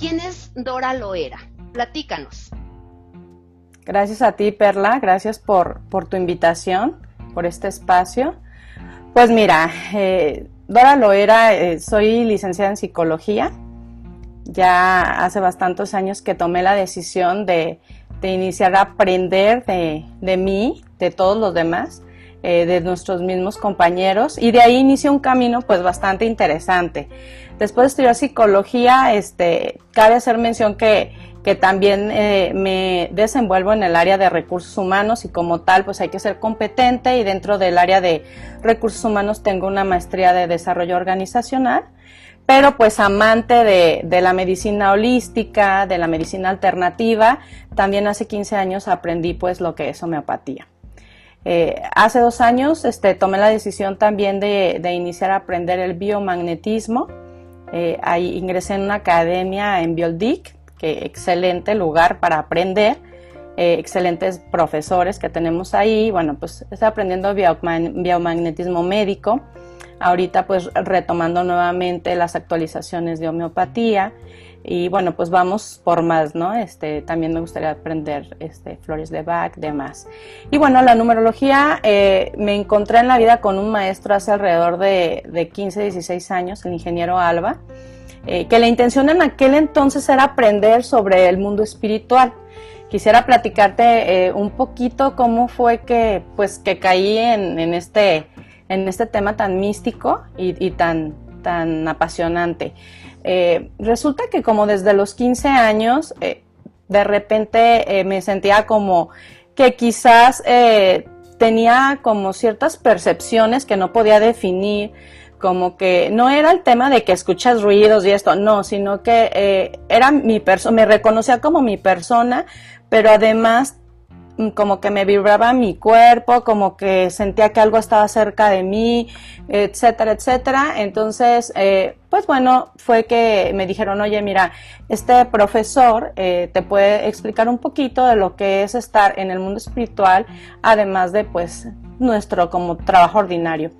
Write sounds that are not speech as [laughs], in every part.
¿quién es Dora Loera? Platícanos. Gracias a ti, Perla, gracias por, por tu invitación, por este espacio. Pues mira, eh, Dora Loera, eh, soy licenciada en psicología. Ya hace bastantes años que tomé la decisión de, iniciar a aprender de, de mí, de todos los demás eh, de nuestros mismos compañeros y de ahí inicia un camino pues bastante interesante. Después de estudiar psicología, este, cabe hacer mención que, que también eh, me desenvuelvo en el área de recursos humanos y como tal pues hay que ser competente y dentro del área de recursos humanos tengo una maestría de desarrollo organizacional pero pues amante de, de, la medicina holística, de la medicina alternativa, también hace 15 años aprendí pues lo que es homeopatía. Eh, hace dos años este, tomé la decisión también de, iniciar a aprender el biomagnetismo. Eh, ahí ingresé en una academia en Bioldic, que excelente lugar para aprender. Eh, excelentes profesores que tenemos ahí. Bueno, pues estoy aprendiendo biomagnetismo médico. Ahorita pues retomando nuevamente las actualizaciones de homeopatía y bueno, pues vamos por más, ¿no? Este, también me gustaría aprender este, flores de Bach, demás. Y bueno, la numerología, eh, me encontré en la vida con un maestro hace alrededor de, de 15, 16 años, el ingeniero Alba, eh, que la intención en aquel entonces era aprender sobre el mundo espiritual. Quisiera platicarte eh, un poquito cómo fue que, pues, que caí en, en, este, en este tema tan místico y, y tan, tan apasionante. Eh, resulta que como desde los 15 años, eh, de repente eh, me sentía como que quizás tenía como ciertas percepciones que no podía definir, como que no era el tema de que escuchas ruidos y esto, no, sino que era mi persona, me reconocía como mi persona, pero además como que me vibraba mi cuerpo, como que sentía que algo estaba cerca de mí, etcétera, etcétera. Entonces, eh, pues bueno, fue que me dijeron, oye, mira, este profesor eh, te puede explicar un poquito de lo que es estar en el mundo espiritual, además de pues nuestro como trabajo ordinario.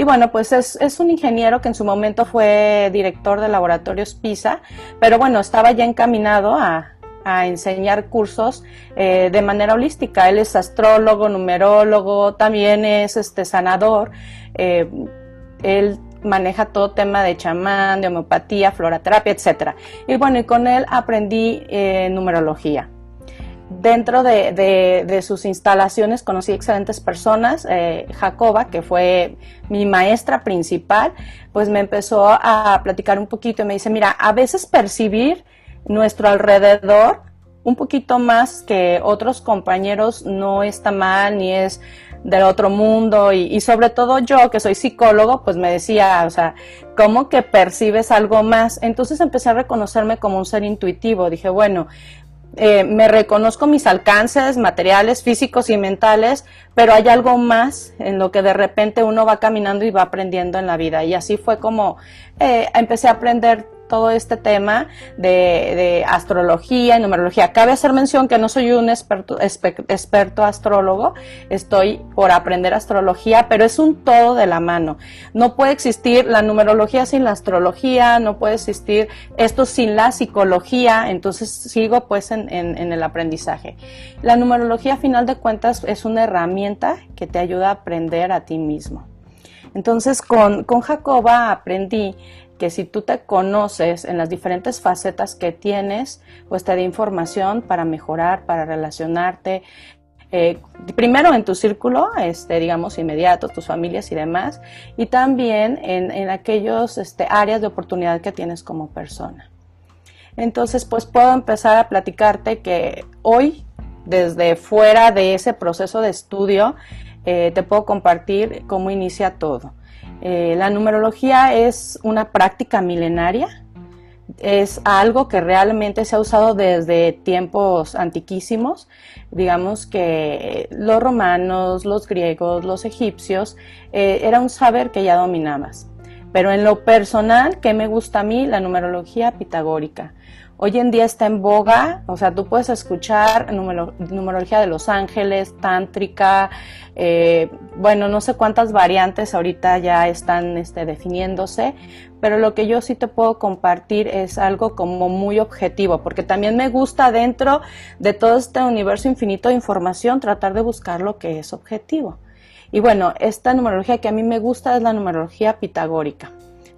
Y bueno, pues es, es, un ingeniero que en su momento fue director de laboratorios PISA, pero bueno, estaba ya encaminado a, a enseñar cursos eh, de manera holística. Él es astrólogo, numerólogo, también es este sanador. Eh, él maneja todo tema de chamán, de homeopatía, floraterapia, etc. Y bueno, y con él aprendí eh, numerología. Dentro de, sus instalaciones conocí excelentes personas. Jacoba, que fue mi maestra principal, pues me empezó a platicar un poquito y me dice, mira, a veces percibir nuestro alrededor un poquito más que otros compañeros no está mal ni es del otro mundo. Y, sobre todo yo que soy psicólogo pues me decía o sea cómo que percibes algo más entonces empecé a reconocerme como un ser intuitivo. Dije bueno eh, me reconozco mis alcances materiales físicos y mentales pero hay algo más en lo que de repente uno va caminando y va aprendiendo en la vida. Y así fue como eh, empecé a aprender todo este tema de, astrología y numerología. Cabe hacer mención que no soy un experto, experto astrólogo, estoy por aprender astrología, pero es un todo de la mano. No puede existir la numerología sin la astrología, no puede existir esto sin la psicología, entonces sigo pues en, el aprendizaje. La numerología a final de cuentas es una herramienta que te ayuda a aprender a ti mismo. Entonces con, con Jacoba aprendí que si tú te conoces en las diferentes facetas que tienes, pues te da información para mejorar, para relacionarte, eh, primero en tu círculo, este, digamos, inmediato, tus familias y demás, y también en, en aquellos este, áreas de oportunidad que tienes como persona. Entonces, pues puedo empezar a platicarte que hoy, desde fuera de ese proceso de estudio, eh, te puedo compartir cómo inicia todo. Eh, la numerología es una práctica milenaria, es algo que realmente se ha usado desde tiempos antiquísimos. Digamos que los romanos, los griegos, los egipcios, eh, era un saber que ya dominabas. Pero en lo personal, ¿qué me gusta a mí? La numerología pitagórica. Hoy en día está en boga, o sea, tú puedes escuchar numerología de los ángeles, tántrica, eh, bueno, no sé cuántas variantes ahorita ya están este, definiéndose, pero lo que yo sí te puedo compartir es algo como muy objetivo, porque también me gusta dentro de todo este universo infinito de información tratar de buscar lo que es objetivo. Y bueno, esta numerología que a mí me gusta es la numerología pitagórica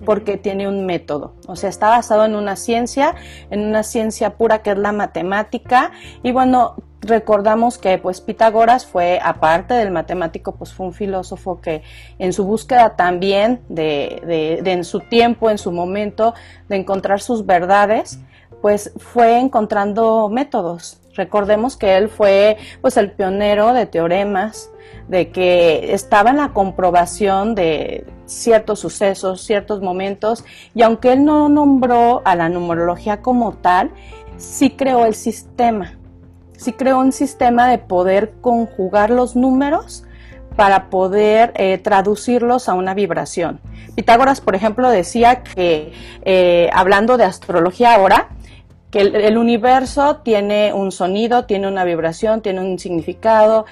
porque tiene un método, o sea, está basado en una ciencia, en una ciencia pura que es la matemática, y bueno, recordamos que pues Pitágoras fue, aparte del matemático, pues fue un filósofo que en su búsqueda también de, de, de en su tiempo, en su momento, de encontrar sus verdades, pues fue encontrando métodos. Recordemos que él fue pues el pionero de teoremas, de que estaba en la comprobación de ciertos sucesos, ciertos momentos, y aunque él no nombró a la numerología como tal, sí creó el sistema, sí creó un sistema de poder conjugar los números para poder eh, traducirlos a una vibración. Pitágoras, por ejemplo, decía que, eh, hablando de astrología ahora, que el, universo tiene un sonido, tiene una vibración, tiene un significado.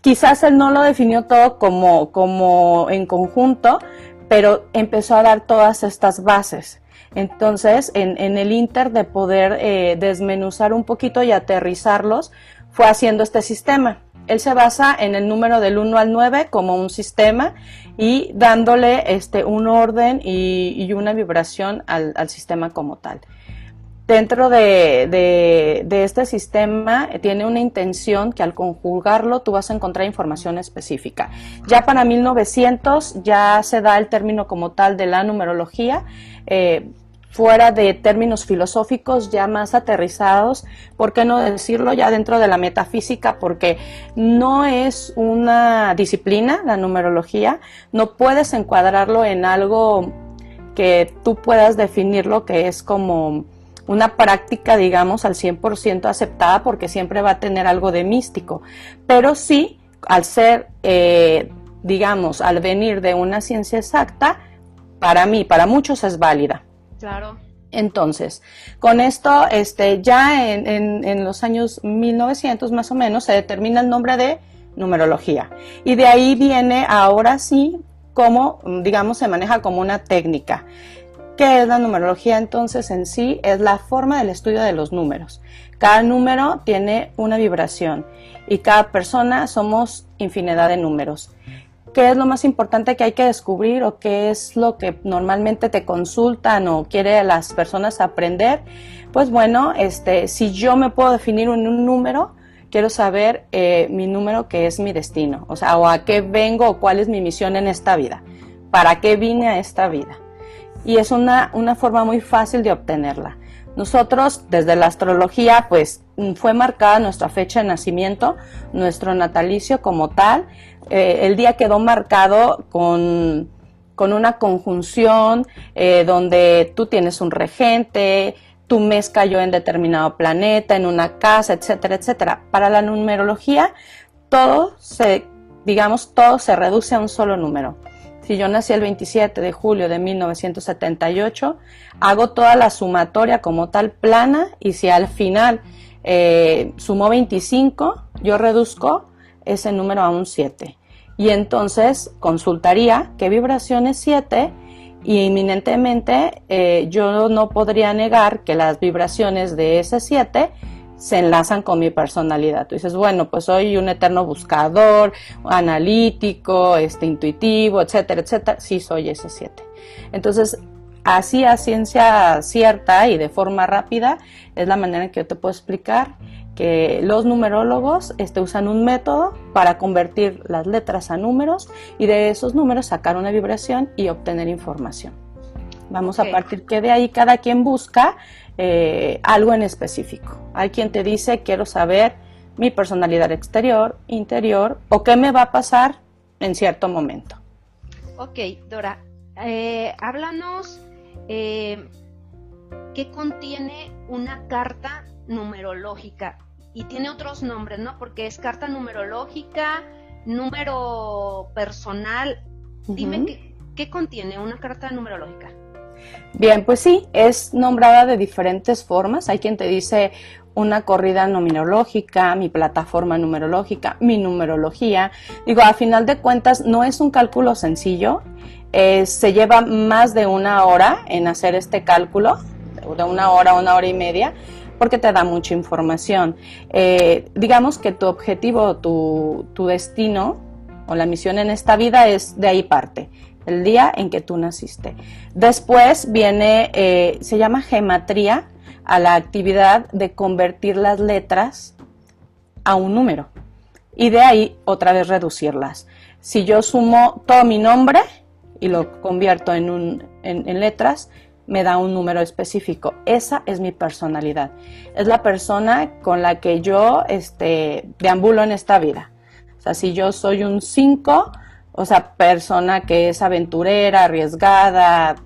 Quizás él no lo definió todo como, como en conjunto, pero empezó a dar todas estas bases. Entonces, en, el inter de poder eh, desmenuzar un poquito y aterrizarlos, fue haciendo este sistema. Él se basa en el número del 1 al 9 como un sistema y dándole este, un orden y, una vibración al sistema como tal dentro de, este sistema eh, tiene una intención que al conjugarlo tú vas a encontrar información específica. Ya para 1900 ya se da el término como tal de la numerología. Eh, fuera de términos filosóficos ya más aterrizados, ¿por qué no decirlo ya dentro de la metafísica? Porque no es una disciplina, la numerología, no puedes encuadrarlo en algo que tú puedas definir lo que es como una práctica, digamos, al 100% aceptada porque siempre va a tener algo de místico, pero sí, al ser, eh, digamos, al venir de una ciencia exacta, para mí, para muchos es válida. Claro. Entonces, con esto, este, ya en, en, los años 1900 más o menos se determina el nombre de numerología. Y de ahí viene ahora sí como, digamos, se maneja como una técnica. ¿Qué es la numerología entonces en sí? Es la forma del estudio de los números. Cada número tiene una vibración y cada persona somos infinidad de números. ¿Qué es lo más importante que hay que descubrir o qué es lo que normalmente te consultan o quiere las personas aprender? Pues bueno, este, si yo me puedo definir en un número, quiero saber eh, mi número que es mi destino, o sea, o a qué vengo o cuál es mi misión en esta vida, para qué vine a esta vida y es una, una forma muy fácil de obtenerla. Nosotros, desde la astrología, pues mm, fue marcada nuestra fecha de nacimiento, nuestro natalicio como tal. Eh, el día quedó marcado con, con una conjunción eh, donde tú tienes un regente, tu mes cayó en determinado planeta, en una casa, etcétera, etcétera. Para la numerología, todo se, digamos, todo se reduce a un solo número. Si yo nací el 27 de julio de 1978, hago toda la sumatoria como tal plana y si al final eh, sumó 25, yo reduzco ese número a un 7. Y entonces consultaría qué vibración es 7 y inminentemente eh, yo no podría negar que las vibraciones de ese 7 se enlazan con mi personalidad. Tú dices, bueno, pues soy un eterno buscador, analítico, este, intuitivo, etcétera, etcétera. Sí, soy ese siete. Entonces, así a ciencia cierta y de forma rápida es la manera en que yo te puedo explicar que los numerólogos este, usan un método para convertir las letras a números y de esos números sacar una vibración y obtener información. Vamos a partir que de ahí cada quien busca eh, algo en específico. Hay quien te dice, quiero saber mi personalidad exterior, interior, o qué me va a pasar en cierto momento. Ok, Dora, eh, háblanos eh, qué contiene una carta numerológica. Y tiene otros nombres, ¿no? Porque es carta numerológica, número personal. Dime qué, qué contiene una carta numerológica. Bien, pues sí, es nombrada de diferentes formas. Hay quien te dice una corrida numerológica, mi plataforma numerológica, mi numerología. Digo, a final de cuentas no es un cálculo sencillo, eh, se lleva más de una hora en hacer este cálculo, de una hora, una hora y media, porque te da mucha información. Eh, digamos que tu objetivo, tu, tu destino o la misión en esta vida es de ahí parte el día en que tú naciste. Después viene, eh, se llama gematría a la actividad de convertir las letras a un número y de ahí otra vez reducirlas. Si yo sumo todo mi nombre y lo convierto en, un, en, letras, me da un número específico. Esa es mi personalidad. Es la persona con la que yo este, deambulo en esta vida. O sea, si yo soy un 5, o sea, persona que es aventurera, arriesgada,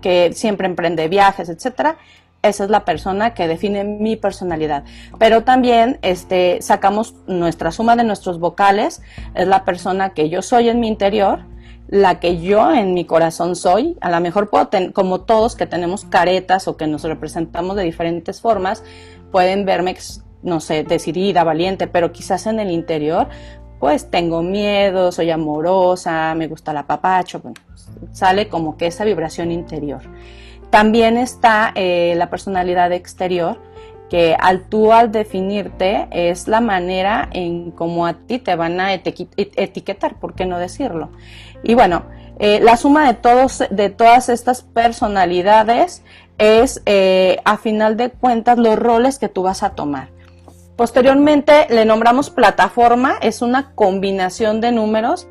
que siempre emprende viajes, etcétera, esa es la persona que define mi personalidad. Pero también este, sacamos nuestra suma de nuestros vocales, es la persona que yo soy en mi interior, la que yo en mi corazón soy. A lo mejor puedo, como todos que tenemos caretas o que nos representamos de diferentes formas, pueden verme, no sé, decidida, valiente, pero quizás en el interior pues tengo miedo, soy amorosa, me gusta la papacho, sale como que esa vibración interior. También está eh, la personalidad exterior, que al tú al definirte es la manera en cómo a ti te van a etiquetar, ¿por qué no decirlo? Y bueno, eh, la suma de, todos, de todas estas personalidades es, eh, a final de cuentas, los roles que tú vas a tomar. Posteriormente le nombramos plataforma, es una combinación de números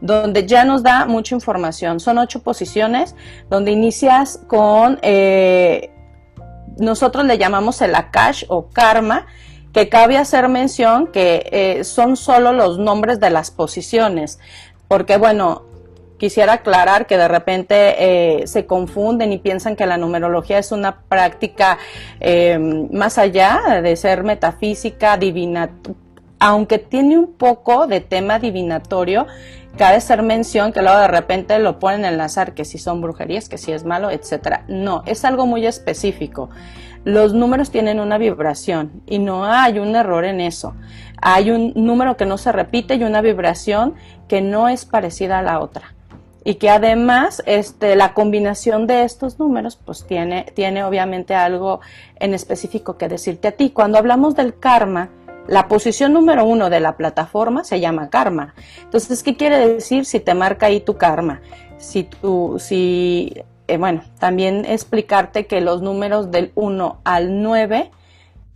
donde ya nos da mucha información. Son ocho posiciones donde inicias con, eh, nosotros le llamamos el Akash o Karma, que cabe hacer mención que eh, son solo los nombres de las posiciones, porque bueno, quisiera aclarar que de repente eh, se confunden y piensan que la numerología es una práctica eh, más allá de ser metafísica, divina, aunque tiene un poco de tema divinatorio, cabe ser mención que luego de repente lo ponen en enlazar que si son brujerías, que si es malo, etcétera. No, es algo muy específico. Los números tienen una vibración y no hay un error en eso. Hay un número que no se repite y una vibración que no es parecida a la otra y que además este, la combinación de estos números pues tiene, tiene obviamente algo en específico que decirte a ti. Cuando hablamos del karma, la posición número uno de la plataforma se llama karma. Entonces, ¿qué quiere decir si te marca ahí tu karma? Si tú, si, eh, bueno, también explicarte que los números del 1 al 9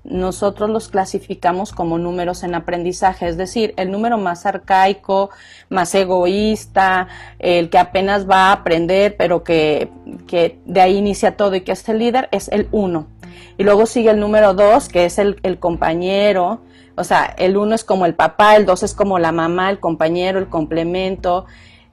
nosotros los clasificamos como números en aprendizaje, es decir, el número más arcaico, más egoísta, el que apenas va a aprender, pero que, de ahí inicia todo y que es el líder, es el 1. Y luego sigue el número 2, que es el, el compañero, o sea, el 1 es como el papá, el 2 es como la mamá, el compañero, el complemento,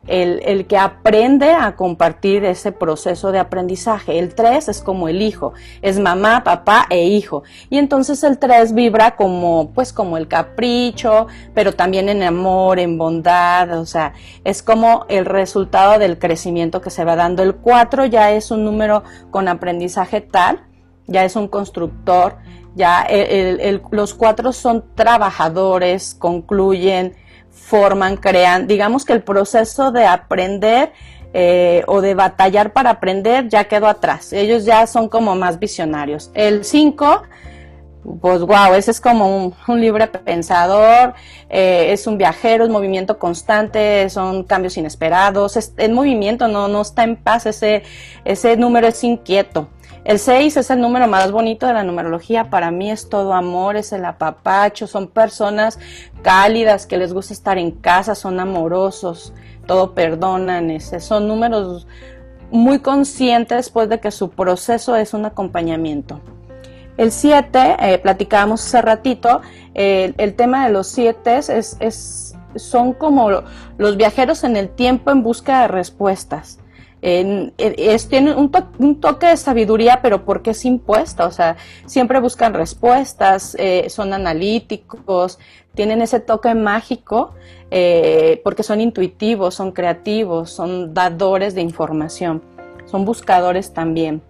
el, que aprende a compartir ese proceso de aprendizaje. El 3 es como el hijo, es mamá, papá e hijo. Y entonces el 3 vibra como, pues como el capricho, pero también en amor, en bondad, o sea, es como el resultado del crecimiento que se va dando. El 4 ya es un número con aprendizaje tal, ya es un constructor, ya los cuatro son trabajadores, concluyen, forman, crean. Digamos que el proceso de aprender eh, o de batallar para aprender ya quedó atrás. Ellos ya son como más visionarios. El 5, pues wow, ese es como un, libre pensador, eh, es un viajero, es movimiento constante, son cambios inesperados, es, el movimiento no, no está en paz, ese, ese número es inquieto. El 6 es el número más bonito de la numerología. Para mí es todo amor, es el apapacho. Son personas cálidas que les gusta estar en casa, son amorosos, todo perdonan. Ese. Son números muy conscientes pues de que su proceso es un acompañamiento. El 7, eh, platicábamos hace ratito, el tema de los 7 es, es, son como los viajeros en el tiempo en busca de respuestas es, tiene un, toque de sabiduría, pero porque es impuesta, o sea, siempre buscan respuestas, eh, son analíticos, tienen ese toque mágico, eh, porque son intuitivos, son creativos, son dadores de información. son buscadores también.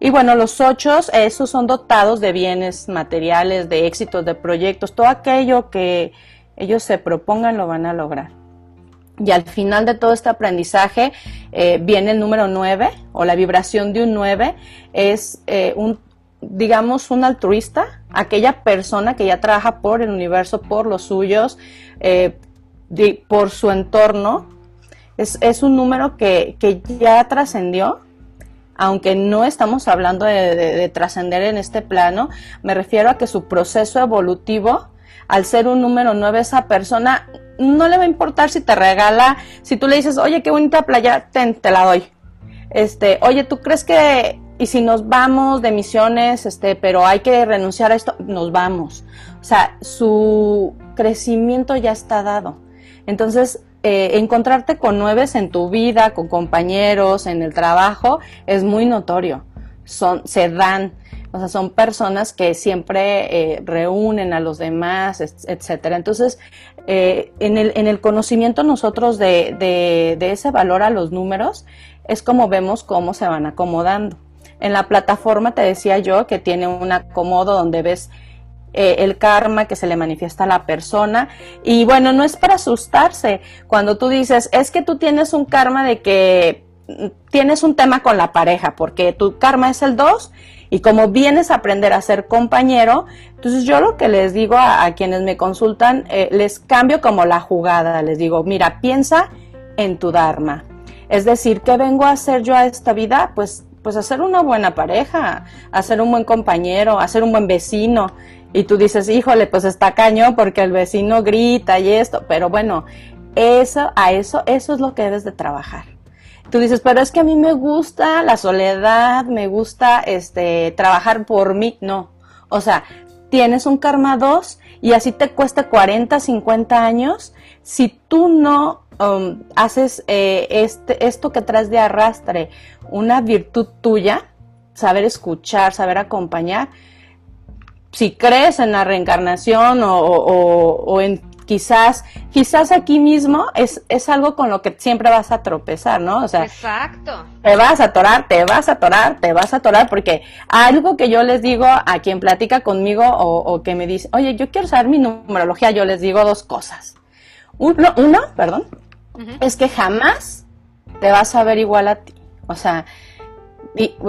Y bueno, los ocho, esos son dotados de bienes materiales, de éxitos, de proyectos, todo aquello que ellos se propongan lo van a lograr. Y al final de todo este aprendizaje eh, viene el número nueve, o la vibración de un nueve, es eh, un, digamos, un altruista, aquella persona que ya trabaja por el universo, por los suyos, eh, por su entorno. Es, un número que, que ya trascendió, aunque no estamos hablando de, trascender en este plano, me refiero a que su proceso evolutivo, al ser un número 9, esa persona no le va a importar si te regala, si tú le dices, oye, qué bonita playa, te la doy. Este, oye, ¿tú crees que, y si nos vamos de misiones, este, pero hay que renunciar a esto, nos vamos. O sea, su crecimiento ya está dado. Entonces, eh, encontrarte con nueves en tu vida, con compañeros, en el trabajo, es muy notorio. Son, se dan, o sea, son personas que siempre eh, reúnen a los demás, etcétera. Entonces, eh, en, el, en el conocimiento nosotros de, de, de ese valor a los números, es como vemos cómo se van acomodando. En la plataforma te decía yo que tiene un acomodo donde ves eh, el karma que se le manifiesta a la persona. Y bueno, no es para asustarse. Cuando tú dices, es que tú tienes un karma de que tienes un tema con la pareja, porque tu karma es el 2 y como vienes a aprender a ser compañero, entonces yo lo que les digo a, quienes me consultan, eh, les cambio como la jugada, les digo, mira, piensa en tu dharma. Es decir, ¿qué vengo a hacer yo a esta vida? Pues pues hacer una buena pareja, hacer un buen compañero, hacer un buen vecino, y tú dices, híjole, pues está caño porque el vecino grita y esto, pero bueno, eso, a eso, eso es lo que debes de trabajar. Tú dices, pero es que a mí me gusta la soledad, me gusta este trabajar por mí. No. O sea, tienes un karma 2 y así te cuesta 40, 50 años. Si tú no um, haces eh, este, esto que traes de arrastre, una virtud tuya, saber escuchar, saber acompañar, si crees en la reencarnación o, en quizás, quizás aquí mismo es, es algo con lo que siempre vas a tropezar, ¿no? O sea, Exacto. te vas a atorar, te vas a atorar, te vas a atorar, porque algo que yo les digo a quien platica conmigo o, que me dice, oye, yo quiero saber mi numerología, yo les digo dos cosas. Uno, uno perdón, es que jamás te vas a ver igual a ti. O sea,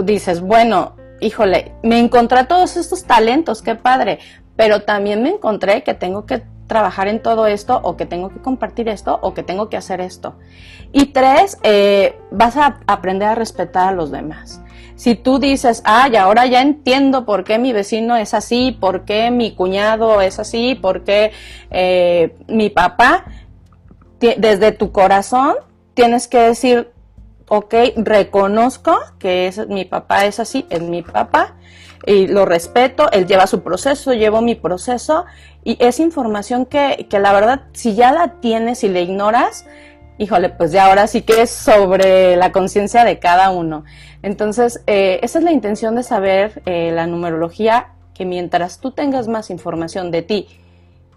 dices, bueno, híjole, me encontré todos estos talentos, qué padre, pero también me encontré que tengo que trabajar en todo esto o que tengo que compartir esto o que tengo que hacer esto. Y tres, eh, vas a aprender a respetar a los demás. Si tú dices, ay, ahora ya entiendo por qué mi vecino es así, por qué mi cuñado es así, por qué eh, mi papá, desde tu corazón tienes que decir, ok, reconozco que es, mi papá es así, es mi papá, y lo respeto, él lleva su proceso, llevo mi proceso, y es información que, que la verdad, si ya la tienes y la ignoras, híjole, pues ya ahora sí que es sobre la conciencia de cada uno. Entonces, eh, esa es la intención de saber eh, la numerología, que mientras tú tengas más información de ti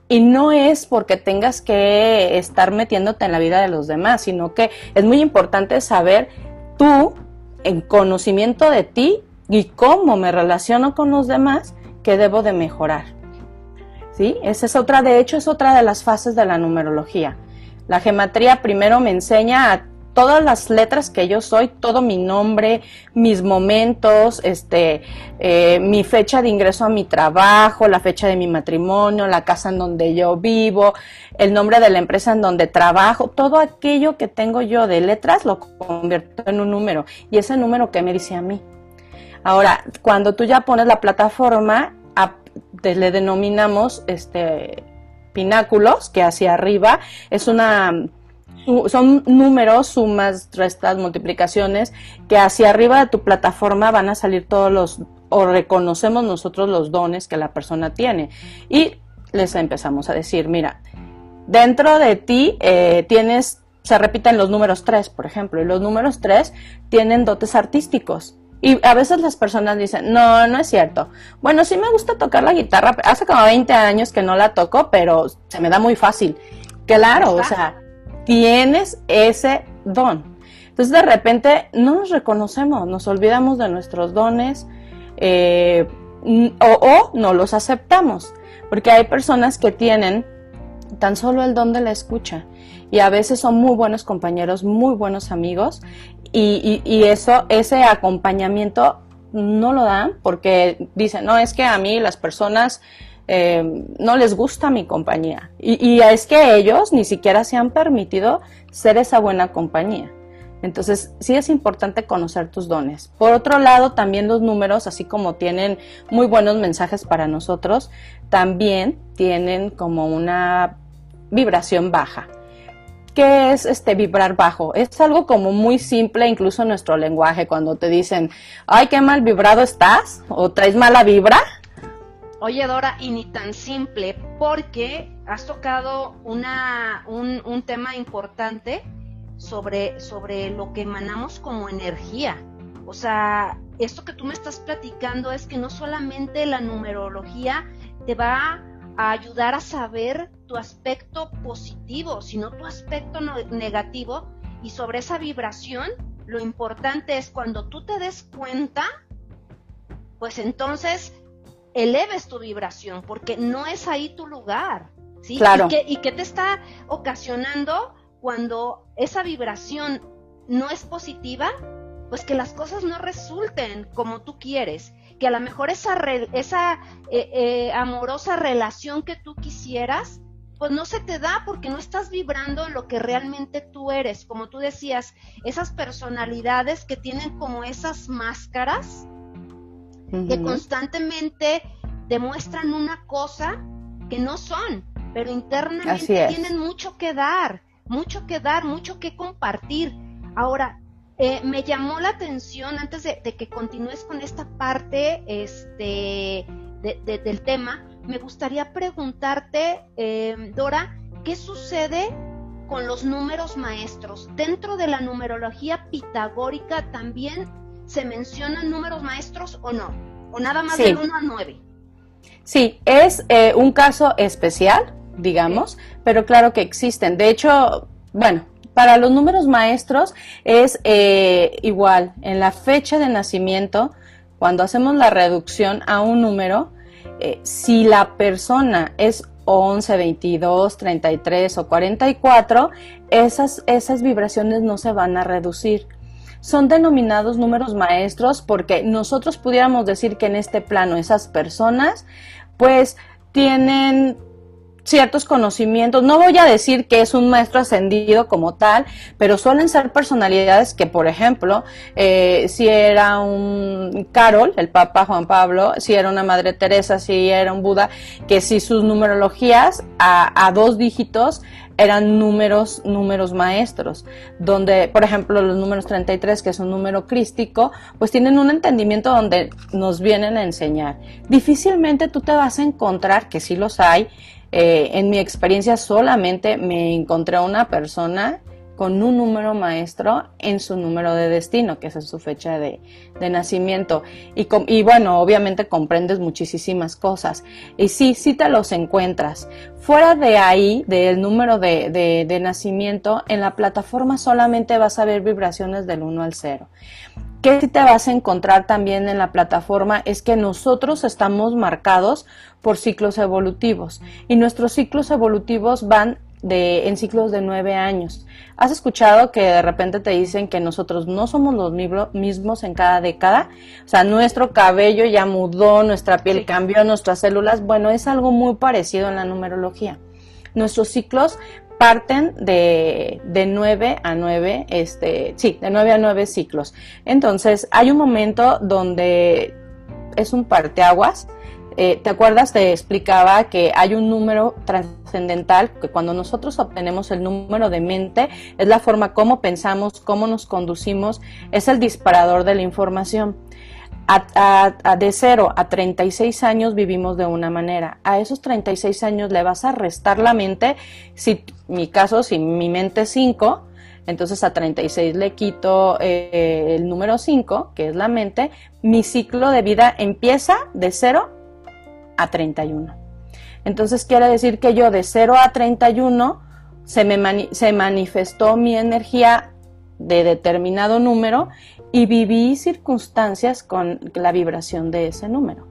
y no es porque tengas que estar metiéndote en la vida de los demás, sino que es muy importante saber tú, en conocimiento de ti y cómo me relaciono con los demás, que debo de mejorar. ¿Sí? Esa es otra, de hecho, es otra de las fases de la numerología. La gematría primero me enseña a todas las letras que yo soy, todo mi nombre, mis momentos, este, eh, mi fecha de ingreso a mi trabajo, la fecha de mi matrimonio, la casa en donde yo vivo, el nombre de la empresa en donde trabajo, todo aquello que tengo yo de letras lo convierto en un número y ese número que me dice a mí. Ahora, cuando tú ya pones la plataforma, le denominamos este pináculos, que hacia arriba es una son números, sumas, restas, multiplicaciones, que hacia arriba de tu plataforma van a salir todos los, o reconocemos nosotros los dones que la persona tiene. Y les empezamos a decir, mira, dentro de ti eh, tienes, se repiten los números 3, por ejemplo, y los números 3 tienen dotes artísticos. Y a veces las personas dicen, no, no es cierto. Bueno, sí me gusta tocar la guitarra. Hace como 20 años que no la toco, pero se me da muy fácil. Claro, o sea, tienes ese don. Entonces de repente no nos reconocemos, nos olvidamos de nuestros dones eh, o, no los aceptamos, porque hay personas que tienen tan solo el don de la escucha y a veces son muy buenos compañeros, muy buenos amigos y, y eso, ese acompañamiento no lo dan porque dicen, no, es que a mí las personas eh, no les gusta mi compañía. Y, es que ellos ni siquiera se han permitido ser esa buena compañía. Entonces, sí es importante conocer tus dones. Por otro lado, también los números, así como tienen muy buenos mensajes para nosotros, también tienen como una vibración baja. ¿Qué es este vibrar bajo? Es algo como muy simple, incluso en nuestro lenguaje, cuando te dicen, ay, qué mal vibrado estás, o traes mala vibra, Oye, Dora, y ni tan simple, porque has tocado una, un, tema importante sobre, sobre lo que emanamos como energía. O sea, esto que tú me estás platicando es que no solamente la numerología te va a ayudar a saber tu aspecto positivo, sino tu aspecto negativo. Y sobre esa vibración, lo importante es cuando tú te des cuenta, pues entonces eleves tu vibración, porque no es ahí tu lugar. ¿sí? Claro. ¿Y qué, te está ocasionando cuando esa vibración no es positiva? Pues que las cosas no resulten como tú quieres, que a lo mejor esa, esa eh, eh, amorosa relación que tú quisieras, pues no se te da porque no estás vibrando en lo que realmente tú eres. Como tú decías, esas personalidades que tienen como esas máscaras, que constantemente demuestran una cosa que no son, pero internamente tienen mucho que dar, mucho que dar, mucho que compartir. Ahora, eh, me llamó la atención antes de, que continúes con esta parte este, del tema, me gustaría preguntarte, eh, Dora, ¿qué sucede con los números maestros? Dentro de la numerología pitagórica también se mencionan números maestros o no? ¿O nada más del 1 a 9? Sí, es eh, un caso especial, digamos, pero claro que existen. De hecho, bueno, para los números maestros es eh, igual, en la fecha de nacimiento, cuando hacemos la reducción a un número, eh, si la persona es 11, 22, 33 o 44, esas, esas vibraciones no se van a reducir. Son denominados números maestros porque nosotros pudiéramos decir que en este plano esas personas pues tienen ciertos conocimientos. No voy a decir que es un maestro ascendido como tal, pero suelen ser personalidades que, por ejemplo, eh, si era un Carol, el Papa Juan Pablo, si era una Madre Teresa, si era un Buda, que si sus numerologías a, a dos dígitos eran números, números maestros, donde, por ejemplo, los números 33, que es un número crístico, pues tienen un entendimiento donde nos vienen a enseñar. Difícilmente tú te vas a encontrar, que sí los hay, eh, en mi experiencia solamente me encontré una persona con un número maestro en su número de destino, que es su fecha de, nacimiento. Y, y, bueno, obviamente comprendes muchísimas cosas. Y sí, sí te los encuentras. Fuera de ahí, del número de, de nacimiento, en la plataforma solamente vas a ver vibraciones del 1 al 0. ¿Qué te vas a encontrar también en la plataforma? Es que nosotros estamos marcados por ciclos evolutivos y nuestros ciclos evolutivos van de, en ciclos de nueve años. ¿Has escuchado que de repente te dicen que nosotros no somos los mismos en cada década? O sea, nuestro cabello ya mudó, nuestra piel cambió, nuestras células. Bueno, es algo muy parecido en la numerología. Nuestros ciclos parten de, de 9 a 9, este, sí, de 9 a 9 ciclos. Entonces, hay un momento donde es un parteaguas. Eh, ¿Te acuerdas? Te explicaba que hay un número trascendental, que cuando nosotros obtenemos el número de mente, es la forma como pensamos, cómo nos conducimos, es el disparador de la información a, de 0 a 36 años vivimos de una manera. A esos 36 años le vas a restar la mente. Si mi caso, si mi mente es 5, entonces a 36 le quito eh, el número 5, que es la mente. Mi ciclo de vida empieza de 0 a 31. Entonces quiere decir que yo de 0 a 31 se, me se manifestó mi energía de determinado número y viví circunstancias con la vibración de ese número.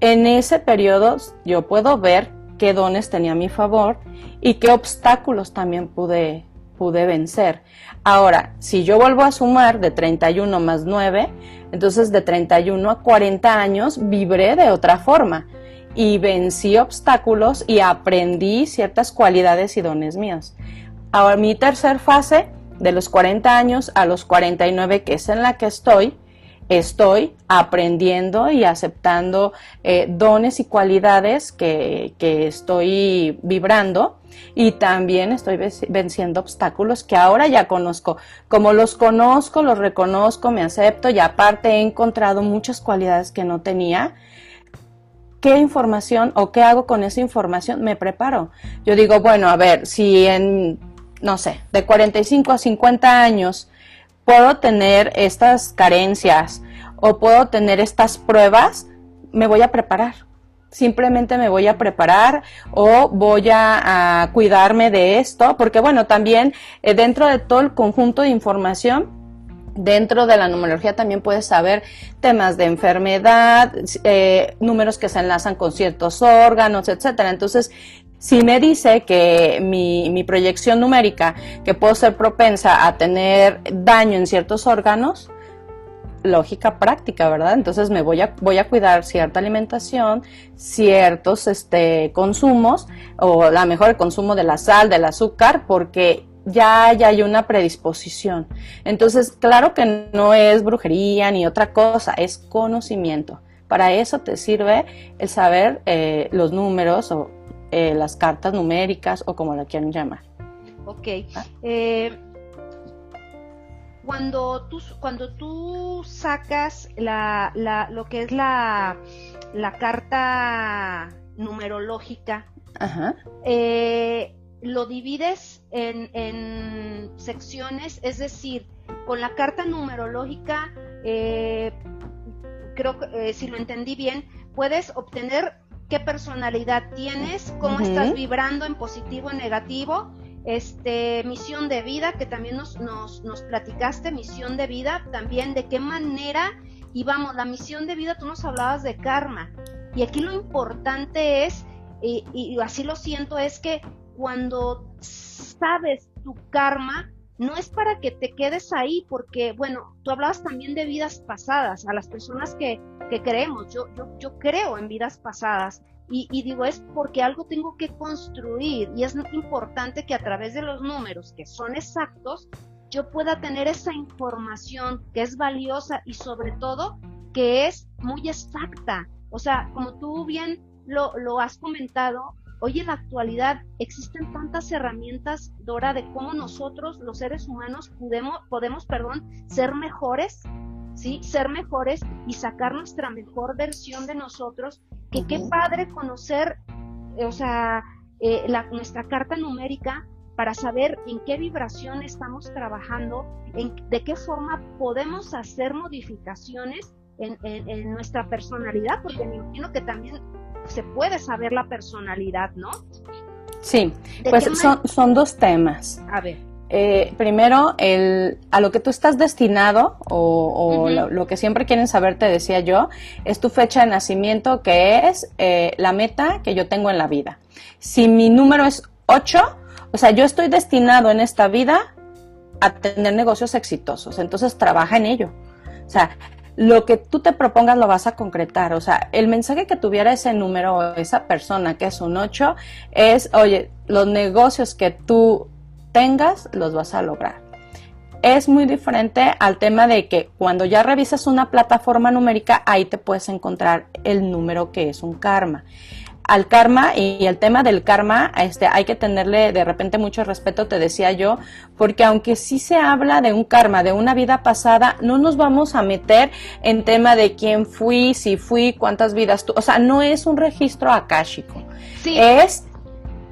En ese periodo yo puedo ver qué dones tenía a mi favor y qué obstáculos también pude, pude vencer. Ahora, si yo vuelvo a sumar de 31 más 9, entonces de 31 a 40 años vibré de otra forma y vencí obstáculos y aprendí ciertas cualidades y dones míos. Ahora, mi tercer fase, de los 40 años a los 49, que es en la que estoy, estoy aprendiendo y aceptando eh, dones y cualidades que, que, estoy vibrando y también estoy venciendo obstáculos que ahora ya conozco. Como los conozco, los reconozco, me acepto y aparte he encontrado muchas cualidades que no tenía. ¿Qué información o qué hago con esa información? Me preparo. Yo digo, bueno, a ver, si en, no sé, de 45 a 50 años puedo tener estas carencias o puedo tener estas pruebas, me voy a preparar. Simplemente me voy a preparar o voy a, cuidarme de esto, porque bueno, también eh, dentro de todo el conjunto de información, Dentro de la numerología también puedes saber temas de enfermedad, eh, números que se enlazan con ciertos órganos, etcétera. Entonces, si me dice que mi, proyección numérica, que puedo ser propensa a tener daño en ciertos órganos, lógica práctica, ¿verdad? Entonces me voy a, voy a cuidar cierta alimentación, ciertos este, consumos, o la mejor el consumo de la sal, del azúcar, porque ya, ya hay una predisposición. Entonces, claro que no es brujería ni otra cosa, es conocimiento. Para eso te sirve el saber eh, los números o eh, las cartas numéricas o como la quieran llamar. Ok. Ah. Eh, cuando, tú, cuando tú sacas la, la, lo que es la, la carta numerológica, eh, lo divides en, en, secciones, es decir, con la carta numerológica, creo que si lo entendí bien, puedes obtener qué personalidad tienes, cómo estás vibrando en positivo, en negativo, este, misión de vida, que también nos, nos, nos platicaste, misión de vida, también de qué manera, y vamos, la misión de vida, tú nos hablabas de karma, y aquí lo importante es, y, y así lo siento, es que cuando sabes tu karma, no es para que te quedes ahí, porque, bueno, tú hablabas también de vidas pasadas, a las personas que, que creemos, yo, yo, yo creo en vidas pasadas, y, y, digo, es porque algo tengo que construir, y es importante que a través de los números, que son exactos, yo pueda tener esa información que es valiosa y sobre todo que es muy exacta. O sea, como tú bien lo, lo has comentado, Hoy en la actualidad existen tantas herramientas, Dora, de cómo nosotros, los seres humanos, podemos, podemos perdón, ser mejores, ¿sí? Ser mejores y sacar nuestra mejor versión de nosotros. Que qué padre conocer, o sea, eh, la, nuestra carta numérica para saber en qué vibración estamos trabajando, en, de qué forma podemos hacer modificaciones en, en nuestra personalidad, porque me imagino que también se puede saber la personalidad, ¿no? Sí, pues son, son, dos temas. A ver. Eh, primero, el, a lo que tú estás destinado o, lo, que siempre quieren saber, te decía yo, es tu fecha de nacimiento, que es eh, la meta que yo tengo en la vida. Si mi número es 8, o sea, yo estoy destinado en esta vida a tener negocios exitosos, entonces trabaja en ello. O sea, lo que tú te propongas lo vas a concretar. O sea, el mensaje que tuviera ese número o esa persona que es un 8 es, oye, los negocios que tú tengas los vas a lograr. Es muy diferente al tema de que cuando ya revisas una plataforma numérica, ahí te puedes encontrar el número que es un karma al karma y el tema del karma, este, hay que tenerle de repente mucho respeto, te decía yo, porque aunque sí se habla de un karma, de una vida pasada, no nos vamos a meter en tema de quién fui, si fui, cuántas vidas tú, o sea, no es un registro akáshico, sí. es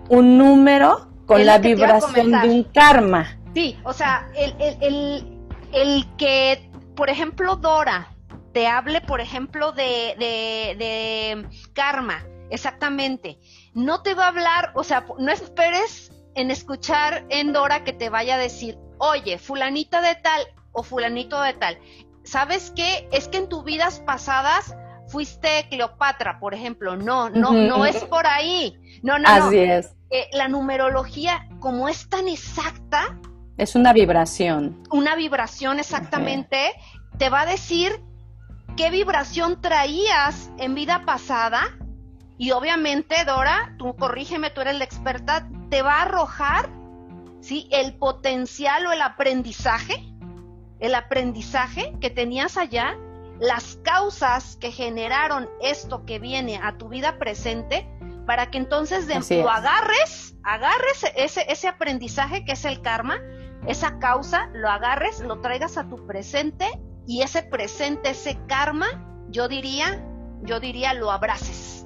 un número con la vibración de un karma. Sí, o sea, el, el, el, el que, por ejemplo, Dora, te hable, por ejemplo, de, de, de karma, Exactamente. No te va a hablar, o sea, no esperes en escuchar en Dora que te vaya a decir oye, fulanita de tal o fulanito de tal, ¿sabes qué? Es que en tus vidas pasadas fuiste Cleopatra, por ejemplo. No, no, no es por ahí. No, no, Así es. Eh, la numerología, como es tan exacta. Es una vibración. Una vibración, exactamente. Te va a decir qué vibración traías en vida pasada. Y obviamente, Dora, tú corrígeme, tú eres la experta, te va a arrojar ¿sí? el potencial o el aprendizaje, el aprendizaje que tenías allá las causas que generaron esto que viene a tu vida presente para que entonces de, lo agarres, agarres ese, ese aprendizaje que es el karma, esa causa, lo agarres, lo traigas a tu presente y ese presente, ese karma, yo diría, yo diría lo abraces.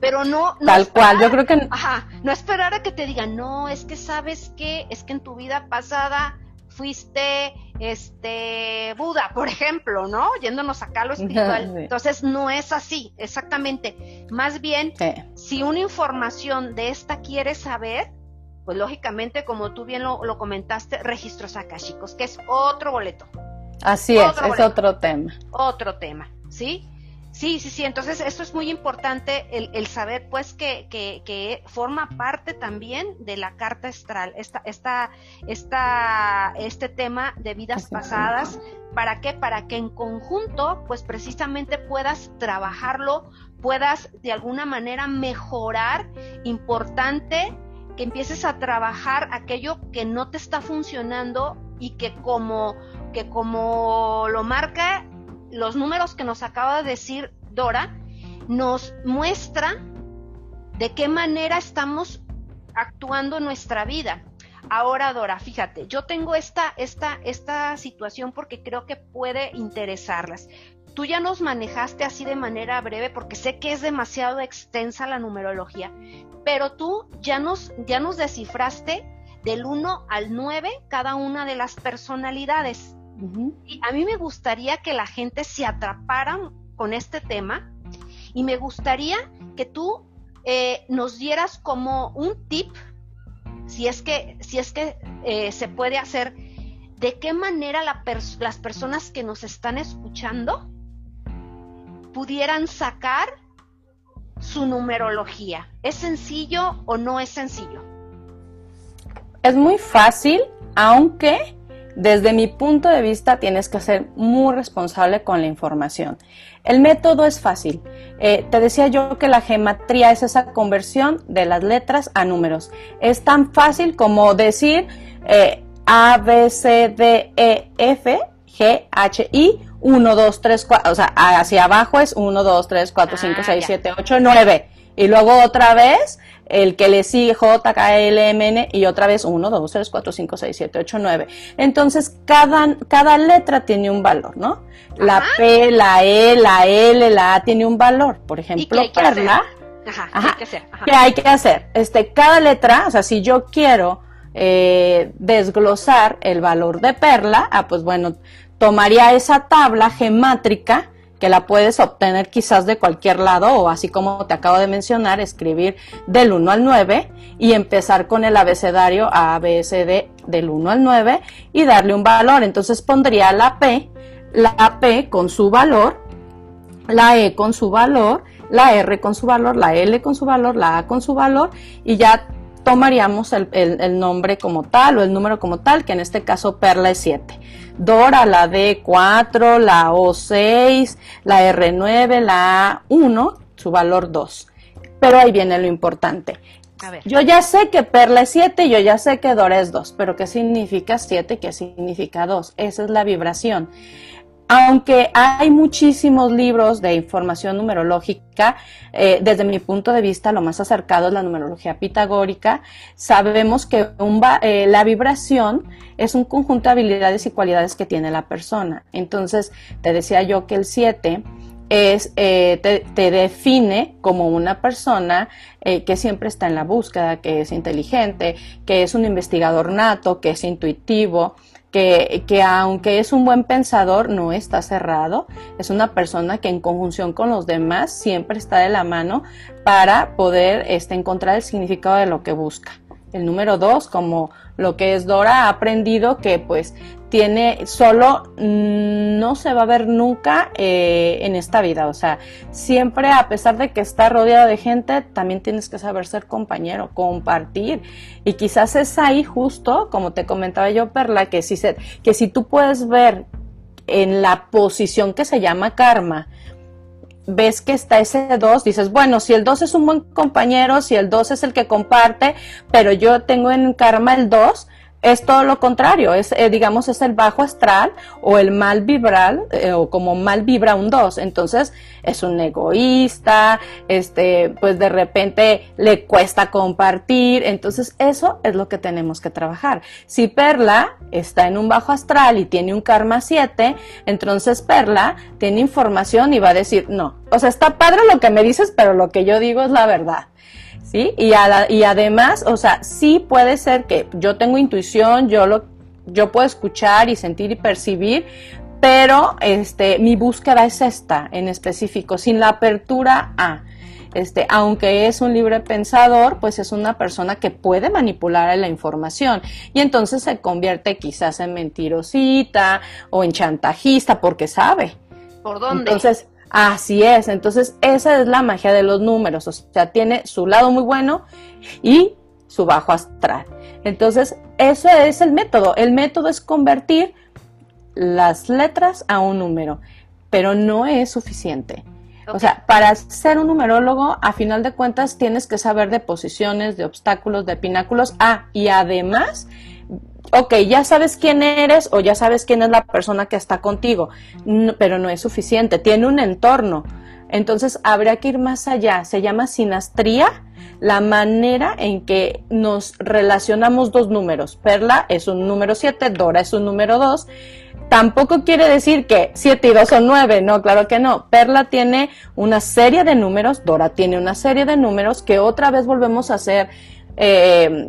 Pero no, no tal cual, yo creo que ajá, no esperar a que te digan, "No, es que sabes que es que en tu vida pasada fuiste este Buda, por ejemplo, ¿no? Yéndonos acá a lo [laughs] espiritual. Entonces no es así, exactamente. Más bien, si una información de esta quieres saber, pues lógicamente, como tú bien lo, comentaste, registros chicos, que es otro boleto. Así es, es otro tema. Otro tema, ¿sí? Sí, sí, sí. Entonces, esto es muy importante, el, saber, pues, que, que, forma parte también de la carta astral, esta, esta, esta, este tema de vidas pasadas. ¿Para qué? Para que en conjunto, pues, precisamente puedas trabajarlo, puedas de alguna manera mejorar. Importante que empieces a trabajar aquello que no te está funcionando y que como, que como lo marca los números que nos acaba de decir Dora, nos muestra de qué manera estamos actuando nuestra vida. Ahora, Dora, fíjate, yo tengo esta, esta, esta situación porque creo que puede interesarlas. Tú ya nos manejaste así de manera breve porque sé que es demasiado extensa la numerología, pero tú ya nos, ya nos descifraste del 1 al 9 cada una de las personalidades. Y a mí me gustaría que la gente se atrapara con este tema y me gustaría que tú eh, nos dieras como un tip, si es que, si es que eh, se puede hacer, de qué manera las personas que nos están escuchando pudieran sacar su numerología. ¿Es sencillo o no es sencillo? Es muy fácil, aunque desde mi punto de vista, tienes que ser muy responsable con la información. El método es fácil. Eh, te decía yo que la gematría es esa conversión de las letras a números. Es tan fácil como decir eh, A, B, C, D, E, F, G, H, I, 1, 2, 3, 4, o sea, hacia abajo es 1, 2, 3, 4, 5, 6, 7, 8, 9. Y luego otra vez el que le sigue J, K, L, M, N y otra vez 1, 2, 3, 4, 5, 6, 7, 8, 9. Entonces cada, cada letra tiene un valor, ¿no? La P, la E, la L, la A tiene un valor. Por ejemplo, ¿Y Perla. Ajá, ¿qué hay que hacer? ¿Qué hay que hacer? Este, cada letra, o sea, si yo quiero eh, desglosar el valor de Perla, ah, pues bueno, tomaría esa tabla gemátrica que la puedes obtener quizás de cualquier lado o así como te acabo de mencionar, escribir del 1 al 9 y empezar con el abecedario A, B, D del 1 al 9 y darle un valor. Entonces pondría la P, la P con su valor, la E con su valor, la R con su valor, la L con su valor, la A con su valor y ya tomaríamos el, el nombre como tal o el número como tal, que en este caso Perla es 7. Dora, la D4, la O6, la R9, la A1, su valor 2. Pero ahí viene lo importante. Yo ya sé que Perla es 7, yo ya sé que Dora es 2, pero ¿qué significa 7 y qué significa 2? Esa es la vibración. Aunque hay muchísimos libros de información numerológica, eh, desde mi punto de vista lo más acercado es la numerología pitagórica, sabemos que eh, la vibración es un conjunto de habilidades y cualidades que tiene la persona. Entonces, te decía yo que el 7 es, eh, te, define como una persona que siempre está en la búsqueda, que es inteligente, que es un investigador nato, que es intuitivo, que, que, aunque es un buen pensador, no está cerrado, es una persona que en conjunción con los demás siempre está de la mano para poder este, encontrar el significado de lo que busca. El número dos, como lo que es Dora ha aprendido que pues tiene solo mm, no se va a ver nunca eh, en esta vida. O sea, siempre a pesar de que está rodeada de gente, también tienes que saber ser compañero, compartir. Y quizás es ahí justo, como te comentaba yo, Perla, que si, se, que si tú puedes ver en la posición que se llama karma, ves que está ese 2, dices, bueno, si el 2 es un buen compañero, si el 2 es el que comparte, pero yo tengo en karma el 2, es todo lo contrario, es eh, digamos es el bajo astral o el mal vibral eh, o como mal vibra un 2, entonces es un egoísta, este pues de repente le cuesta compartir, entonces eso es lo que tenemos que trabajar. Si Perla está en un bajo astral y tiene un karma 7, entonces Perla tiene información y va a decir, "No, o sea, está padre lo que me dices, pero lo que yo digo es la verdad." ¿Sí? Y, y además, o sea, sí puede ser que yo tengo intuición, yo lo yo puedo escuchar y sentir y percibir, pero este mi búsqueda es esta en específico, sin la apertura a este, aunque es un libre pensador, pues es una persona que puede manipular la información y entonces se convierte quizás en mentirosita o en chantajista porque sabe. ¿Por dónde? Entonces, Así es, entonces esa es la magia de los números, o sea, tiene su lado muy bueno y su bajo astral. Entonces, eso es el método. El método es convertir las letras a un número, pero no es suficiente. O sea, para ser un numerólogo, a final de cuentas, tienes que saber de posiciones, de obstáculos, de pináculos. Ah, y además ok, ya sabes quién eres o ya sabes quién es la persona que está contigo, pero no es suficiente, tiene un entorno. Entonces habría que ir más allá, se llama sinastría, la manera en que nos relacionamos dos números. Perla es un número 7, Dora es un número 2. Tampoco quiere decir que 7 y 2 son 9, no, claro que no. Perla tiene una serie de números, Dora tiene una serie de números que otra vez volvemos a hacer eh,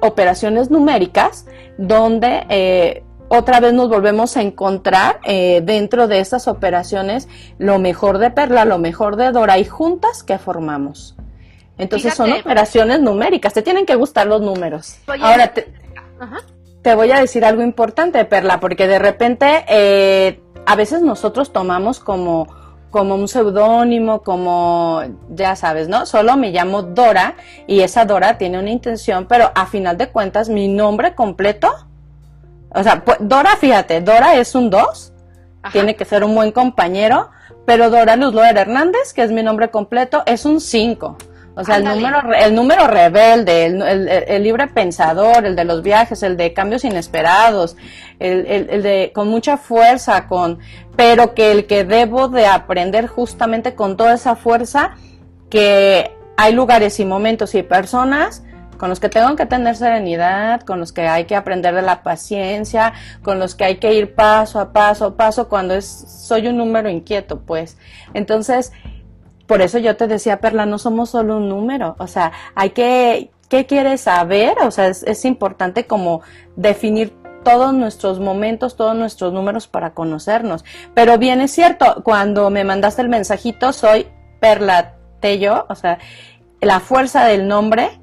operaciones numéricas donde eh, otra vez nos volvemos a encontrar eh, dentro de estas operaciones lo mejor de Perla, lo mejor de Dora y juntas que formamos. Entonces son operaciones numéricas, te tienen que gustar los números. Ahora te, te, voy a decir algo importante, Perla, porque de repente eh, a veces nosotros tomamos como como un seudónimo, como ya sabes, ¿no? Solo me llamo Dora y esa Dora tiene una intención, pero a final de cuentas mi nombre completo, o sea, pues, Dora, fíjate, Dora es un 2, tiene que ser un buen compañero, pero Dora Luz Hernández, que es mi nombre completo, es un 5. O sea, el número, el número rebelde, el, libre pensador, el de los viajes, el de cambios inesperados, el, el, de con mucha fuerza, con, pero que el que debo de aprender justamente con toda esa fuerza, que hay lugares y momentos y personas con los que tengo que tener serenidad, con los que hay que aprender de la paciencia, con los que hay que ir paso a paso, a paso cuando es soy un número inquieto, pues. Entonces, por eso yo te decía, Perla, no somos solo un número, o sea, hay que, ¿qué quieres saber? O sea, es, importante como definir todos nuestros momentos, todos nuestros números para conocernos. Pero bien es cierto, cuando me mandaste el mensajito, soy Perla Tello, o sea, la fuerza del nombre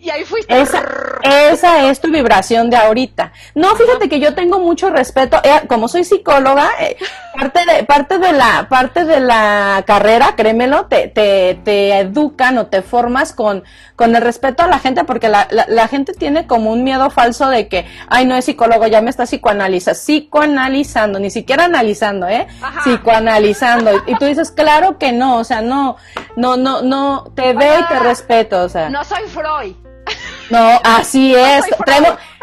y ahí fuiste. Esa, esa, es tu vibración de ahorita. No, fíjate que yo tengo mucho respeto. Eh, como soy psicóloga, eh, parte de, parte de la, parte de la carrera, créemelo, te, te, te educan o te formas con, con el respeto a la gente, porque la, la, gente tiene como un miedo falso de que, ay, no es psicólogo, ya me está psicoanalizando, psicoanalizando, ni siquiera analizando, ¿eh? Psicoanalizando. Y, y, tú dices, claro que no, o sea, no, no, no, no, te veo y te respeto, o sea. No soy Freud. No, así es.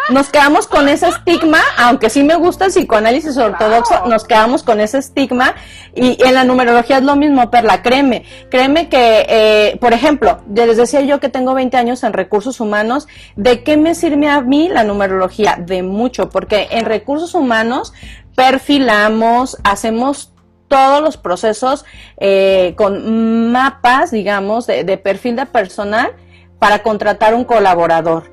nos quedamos con ese estigma, aunque sí me gusta el psicoanálisis ortodoxo, nos quedamos con ese estigma y en la numerología es lo mismo, Perla, créeme, créeme que, eh, por ejemplo, les decía yo que tengo 20 años en recursos humanos, ¿de qué me sirve a mí la numerología? De mucho, porque en recursos humanos perfilamos, hacemos todos los procesos eh, con mapas, digamos, de, de perfil de personal para contratar un colaborador,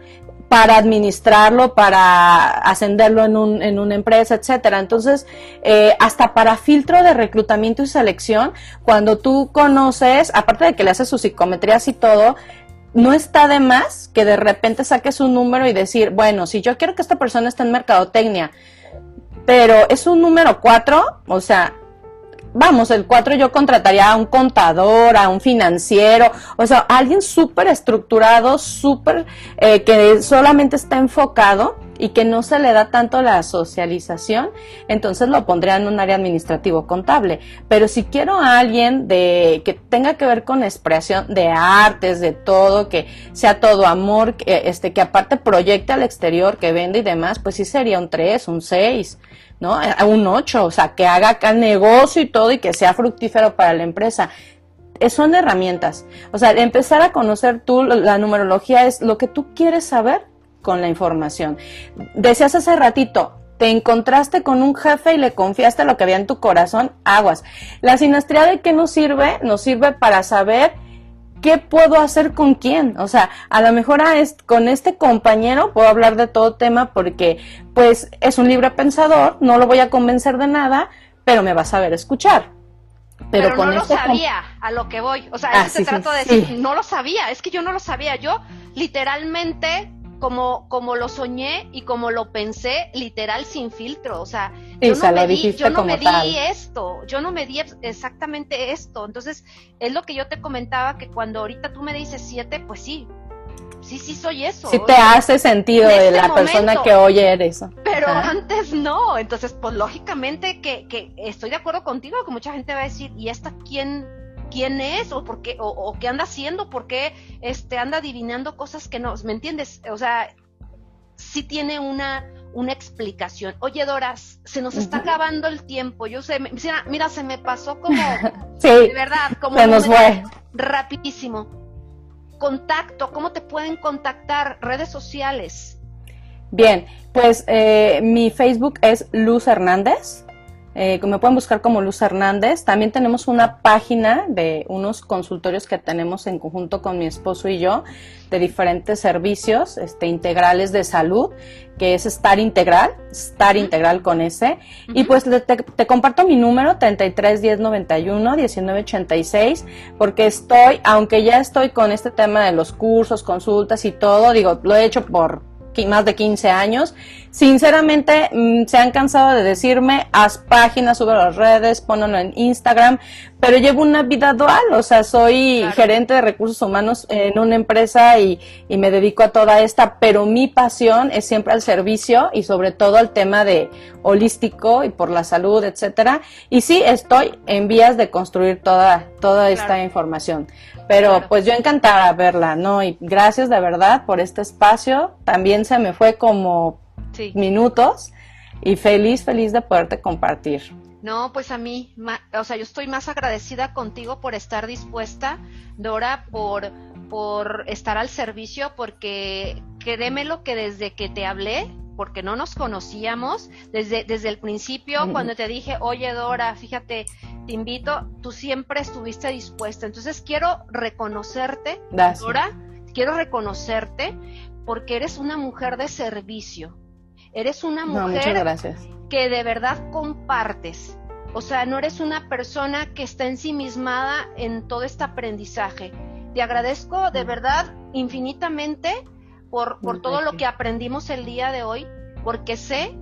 para administrarlo, para ascenderlo en, un, en una empresa, etcétera. Entonces, eh, hasta para filtro de reclutamiento y selección, cuando tú conoces, aparte de que le haces sus psicometrías y todo, no está de más que de repente saques un número y decir, bueno, si yo quiero que esta persona esté en mercadotecnia, pero es un número 4, o sea, vamos, el 4 yo contrataría a un contador, a un financiero, o sea, alguien súper estructurado, súper, eh, que solamente está enfocado y que no se le da tanto la socialización, entonces lo pondría en un área administrativo contable. Pero si quiero a alguien de que tenga que ver con expresión de artes, de todo, que sea todo amor, que, este, que aparte proyecte al exterior, que vende y demás, pues sí sería un 3, un 6. ¿No? Un 8, o sea, que haga negocio y todo y que sea fructífero para la empresa. Eh, son herramientas. O sea, empezar a conocer tú la numerología es lo que tú quieres saber con la información. Decías hace ratito, te encontraste con un jefe y le confiaste lo que había en tu corazón, aguas. La sinastría de qué nos sirve? Nos sirve para saber ¿qué puedo hacer con quién? O sea, a lo mejor con este compañero puedo hablar de todo tema porque pues es un libre pensador, no lo voy a convencer de nada, pero me va a saber escuchar. Pero, no lo este sabía, a lo que voy. O sea, ah, eso trato de decir, no lo sabía, es que yo no lo sabía. Yo literalmente como, como lo soñé y como lo pensé, literal sin filtro. O sea, yo no, me di, yo no me di esto, yo no me di exactamente esto. Entonces, es lo que yo te comentaba, que cuando ahorita tú me dices siete, pues sí, sí, sí soy eso. Sí te hace sentido de este la persona que oye eso. Pero antes no, entonces pues lógicamente que, que estoy de acuerdo contigo, que mucha gente va a decir, ¿y esta quién quién es o por qué o, qué anda haciendo, por qué este anda adivinando cosas que no, ¿me entiendes? O sea, sí tiene una una explicación. Oye, Dora, se nos está acabando el tiempo. Yo sé, mira, se me pasó como [laughs] sí, de verdad, como se nos fue rapidísimo. Contacto, ¿cómo te pueden contactar? Redes sociales. Bien, pues eh, mi Facebook es Luz Hernández. Eh, me pueden buscar como Luz Hernández. También tenemos una página de unos consultorios que tenemos en conjunto con mi esposo y yo de diferentes servicios este, integrales de salud, que es Star Integral, Star Integral con ese. Y pues te, comparto mi número 33 10 91 19 86, porque estoy, aunque ya estoy con este tema de los cursos, consultas y todo, digo, lo he hecho por más de 15 años. Sinceramente, mm, se han cansado de decirme, haz páginas, sube las redes, ponlo en Instagram, pero llevo una vida dual, o sea, soy gerente de recursos humanos en una empresa y, y, me dedico a toda esta, pero mi pasión es siempre al servicio y sobre todo al tema de holístico y por la salud, etcétera. Y sí, estoy en vías de construir toda, toda esta información. Pero pues yo encantada verla, ¿no? Y gracias de verdad por este espacio. También se me fue como minutos y feliz, feliz de poderte compartir. No, pues a mí, o sea, yo estoy más agradecida contigo por estar dispuesta, Dora, por, por estar al servicio, porque créeme lo que desde que te hablé, porque no nos conocíamos desde, desde el principio, cuando te dije, oye Dora, fíjate, te invito, tú siempre estuviste dispuesta. Entonces quiero reconocerte, Dora, quiero reconocerte porque eres una mujer de servicio. Eres una mujer que de verdad compartes. O sea, no eres una persona que está ensimismada en todo este aprendizaje. Te agradezco de verdad infinitamente por, por todo lo que aprendimos el día de hoy, porque sé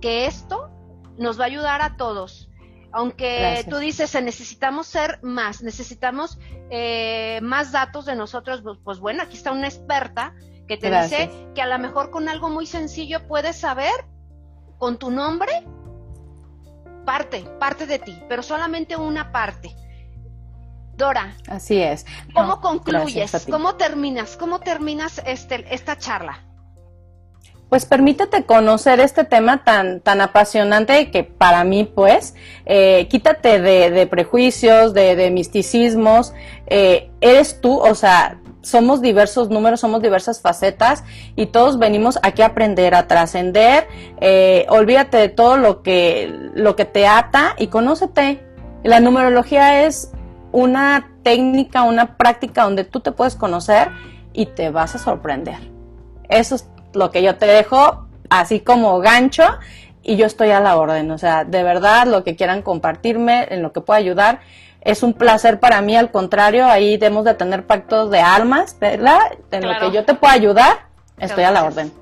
que esto nos va a ayudar a todos. Aunque tú dices, necesitamos ser más, necesitamos eh, más datos de nosotros, pues, pues, bueno, aquí está una experta que te dice que a lo mejor con algo muy sencillo puedes saber con tu nombre parte, parte de ti, pero solamente una parte. Dora. Así es. ¿Cómo concluyes? ¿Cómo terminas? ¿Cómo terminas este, esta charla? Pues permítete conocer este tema tan, tan apasionante que para mí, pues, eh, quítate de, prejuicios, de, misticismos, eh, eres tú, o sea, somos diversos números, somos diversas facetas y todos venimos aquí a aprender, a trascender, eh, olvídate de todo lo que, lo que te ata y conócete. La numerología es una técnica, una práctica donde tú te puedes conocer y te vas a sorprender. Eso es lo que yo te dejo así como gancho y yo estoy a la orden. O sea, de verdad, lo que quieran compartirme, en lo que pueda ayudar, es un placer para mí, al contrario, ahí debemos de tener pactos de almas, ¿verdad? En lo que yo te pueda ayudar, estoy a la orden.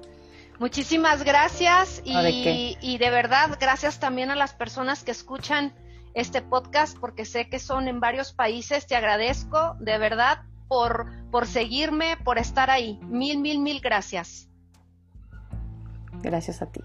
Muchísimas gracias y, y de verdad gracias también a las personas que escuchan este podcast porque sé que son en varios países. Te agradezco de verdad por, por seguirme, por estar ahí. Mil, mil, mil gracias. Gracias a ti.